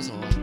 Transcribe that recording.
was on.